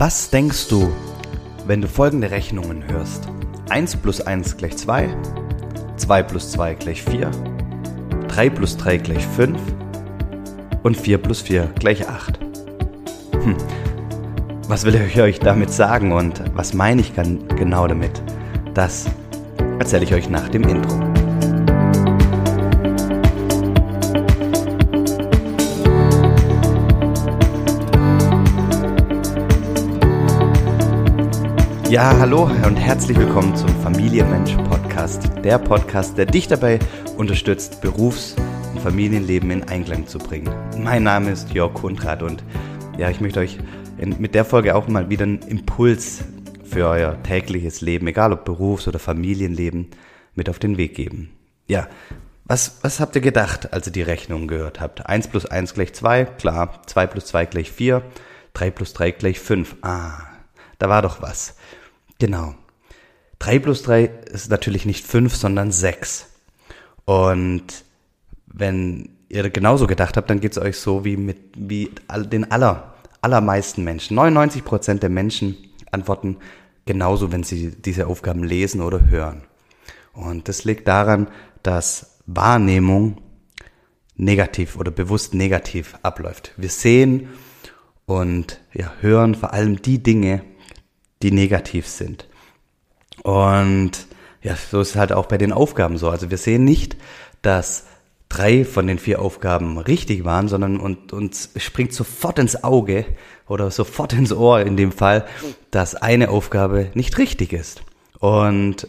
Was denkst du, wenn du folgende Rechnungen hörst? 1 plus 1 gleich 2, 2 plus 2 gleich 4, 3 plus 3 gleich 5 und 4 plus 4 gleich 8. Hm. Was will ich euch damit sagen und was meine ich genau damit? Das erzähle ich euch nach dem Intro. Ja, hallo und herzlich willkommen zum Familienmensch Podcast. Der Podcast, der dich dabei unterstützt, Berufs- und Familienleben in Einklang zu bringen. Mein Name ist Jörg Kundrat und ja, ich möchte euch in, mit der Folge auch mal wieder einen Impuls für euer tägliches Leben, egal ob Berufs- oder Familienleben, mit auf den Weg geben. Ja, was, was habt ihr gedacht, als ihr die Rechnung gehört habt? 1 plus 1 gleich 2, klar. 2 plus 2 gleich 4, 3 plus 3 gleich 5. Ah, da war doch was. Genau. 3 plus 3 ist natürlich nicht 5, sondern 6. Und wenn ihr genauso gedacht habt, dann geht es euch so wie mit wie den aller, allermeisten Menschen. 99 Prozent der Menschen antworten genauso, wenn sie diese Aufgaben lesen oder hören. Und das liegt daran, dass Wahrnehmung negativ oder bewusst negativ abläuft. Wir sehen und ja, hören vor allem die Dinge, die negativ sind. Und ja, so ist es halt auch bei den Aufgaben so. Also wir sehen nicht, dass drei von den vier Aufgaben richtig waren, sondern und, uns springt sofort ins Auge oder sofort ins Ohr in dem Fall, dass eine Aufgabe nicht richtig ist. Und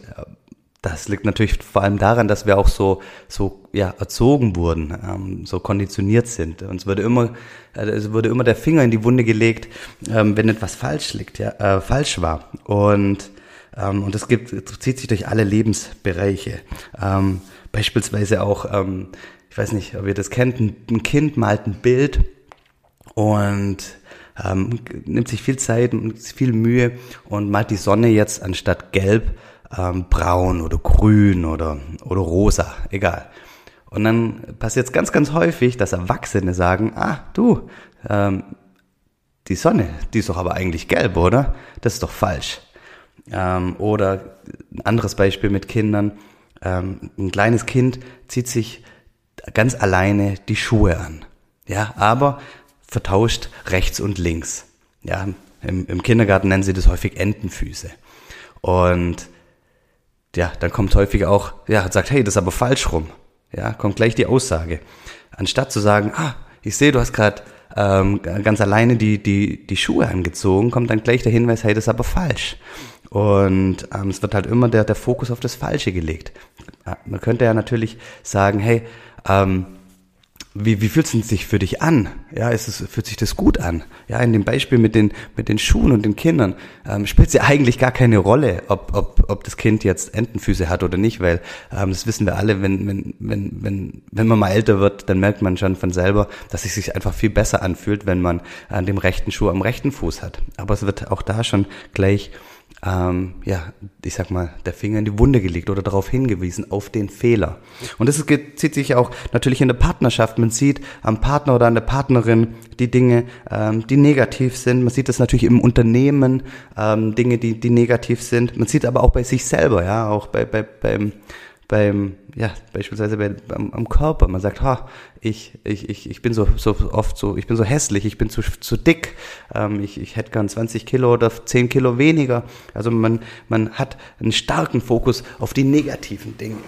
das liegt natürlich vor allem daran, dass wir auch so, so ja, erzogen wurden, ähm, so konditioniert sind. Uns wurde immer, äh, es wurde immer der Finger in die Wunde gelegt, ähm, wenn etwas falsch liegt, ja, äh, falsch war. Und ähm, und das gibt, zieht sich durch alle Lebensbereiche. Ähm, beispielsweise auch, ähm, ich weiß nicht, ob ihr das kennt, ein, ein Kind malt ein Bild und ähm, nimmt sich viel Zeit und viel Mühe und malt die Sonne jetzt anstatt gelb ähm, braun oder grün oder, oder rosa, egal. Und dann passiert es ganz, ganz häufig, dass Erwachsene sagen, ah, du, ähm, die Sonne, die ist doch aber eigentlich gelb, oder? Das ist doch falsch. Ähm, oder ein anderes Beispiel mit Kindern. Ähm, ein kleines Kind zieht sich ganz alleine die Schuhe an. Ja, aber vertauscht rechts und links. Ja, im, im Kindergarten nennen sie das häufig Entenfüße. Und ja, dann kommt häufig auch, ja, sagt, hey, das ist aber falsch rum. Ja, kommt gleich die Aussage. Anstatt zu sagen, ah, ich sehe, du hast gerade ähm, ganz alleine die, die, die Schuhe angezogen, kommt dann gleich der Hinweis, hey, das ist aber falsch. Und ähm, es wird halt immer der, der Fokus auf das Falsche gelegt. Man könnte ja natürlich sagen, hey, ähm, wie, wie fühlt es sich für dich an? Ja, ist es, fühlt sich das gut an? Ja, in dem Beispiel mit den, mit den Schuhen und den Kindern ähm, spielt es ja eigentlich gar keine Rolle, ob, ob, ob das Kind jetzt Entenfüße hat oder nicht, weil ähm, das wissen wir alle, wenn, wenn, wenn, wenn, wenn man mal älter wird, dann merkt man schon von selber, dass es sich einfach viel besser anfühlt, wenn man an dem rechten Schuh am rechten Fuß hat. Aber es wird auch da schon gleich ähm, ja, ich sag mal, der Finger in die Wunde gelegt oder darauf hingewiesen, auf den Fehler. Und das zieht sich auch natürlich in der Partnerschaft. Man sieht am Partner oder an der Partnerin die Dinge, ähm, die negativ sind. Man sieht das natürlich im Unternehmen, ähm, Dinge, die, die negativ sind. Man sieht aber auch bei sich selber, ja, auch bei, bei, beim, beim, ja, beispielsweise bei, am, am Körper. Man sagt, ha, ich, ich, ich, ich bin so, so oft so, ich bin so hässlich, ich bin zu, zu dick, ähm, ich, ich hätte gern 20 Kilo oder 10 Kilo weniger. Also man, man hat einen starken Fokus auf die negativen Dinge.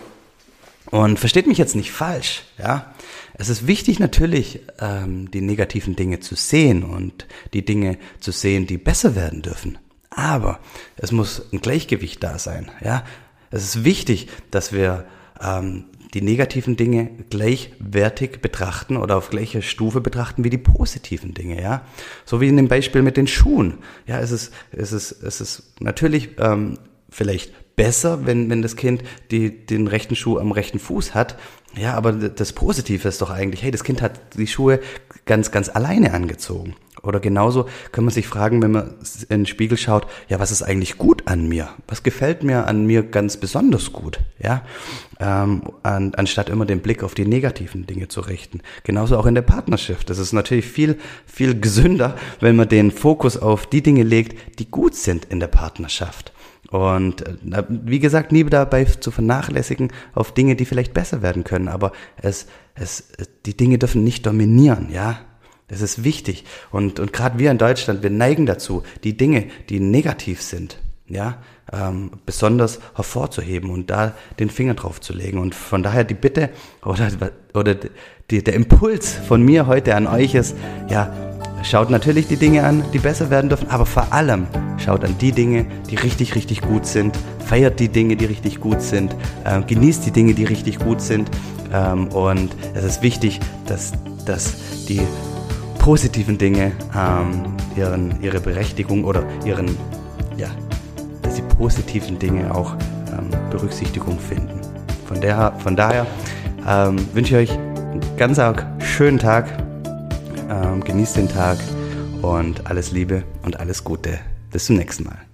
Und versteht mich jetzt nicht falsch, ja. Es ist wichtig natürlich, ähm, die negativen Dinge zu sehen und die Dinge zu sehen, die besser werden dürfen. Aber es muss ein Gleichgewicht da sein, ja. Es ist wichtig, dass wir ähm, die negativen Dinge gleichwertig betrachten oder auf gleicher Stufe betrachten wie die positiven Dinge, ja. So wie in dem Beispiel mit den Schuhen. Ja, es ist, es ist, es ist natürlich ähm, vielleicht besser, wenn, wenn das Kind die, den rechten Schuh am rechten Fuß hat. Ja, aber das Positive ist doch eigentlich, hey, das Kind hat die Schuhe ganz, ganz alleine angezogen. Oder genauso kann man sich fragen, wenn man in den Spiegel schaut, ja, was ist eigentlich gut an mir? Was gefällt mir an mir ganz besonders gut? Ja, ähm, an, anstatt immer den Blick auf die negativen Dinge zu richten. Genauso auch in der Partnerschaft. Das ist natürlich viel, viel gesünder, wenn man den Fokus auf die Dinge legt, die gut sind in der Partnerschaft. Und äh, wie gesagt, nie dabei zu vernachlässigen auf Dinge, die vielleicht besser werden können. Aber es, es, die Dinge dürfen nicht dominieren, ja. Das ist wichtig. Und, und gerade wir in Deutschland, wir neigen dazu, die Dinge, die negativ sind, ja, ähm, besonders hervorzuheben und da den Finger drauf zu legen. Und von daher die Bitte oder, oder die, der Impuls von mir heute an euch ist, ja, schaut natürlich die Dinge an, die besser werden dürfen, aber vor allem schaut an die Dinge, die richtig, richtig gut sind, feiert die Dinge, die richtig gut sind, äh, genießt die Dinge, die richtig gut sind. Ähm, und es ist wichtig, dass, dass die positiven Dinge ähm, ihren, ihre Berechtigung oder ihren, ja, dass die positiven Dinge auch ähm, Berücksichtigung finden. Von, der, von daher ähm, wünsche ich euch einen ganz schönen Tag, ähm, genießt den Tag und alles Liebe und alles Gute. Bis zum nächsten Mal.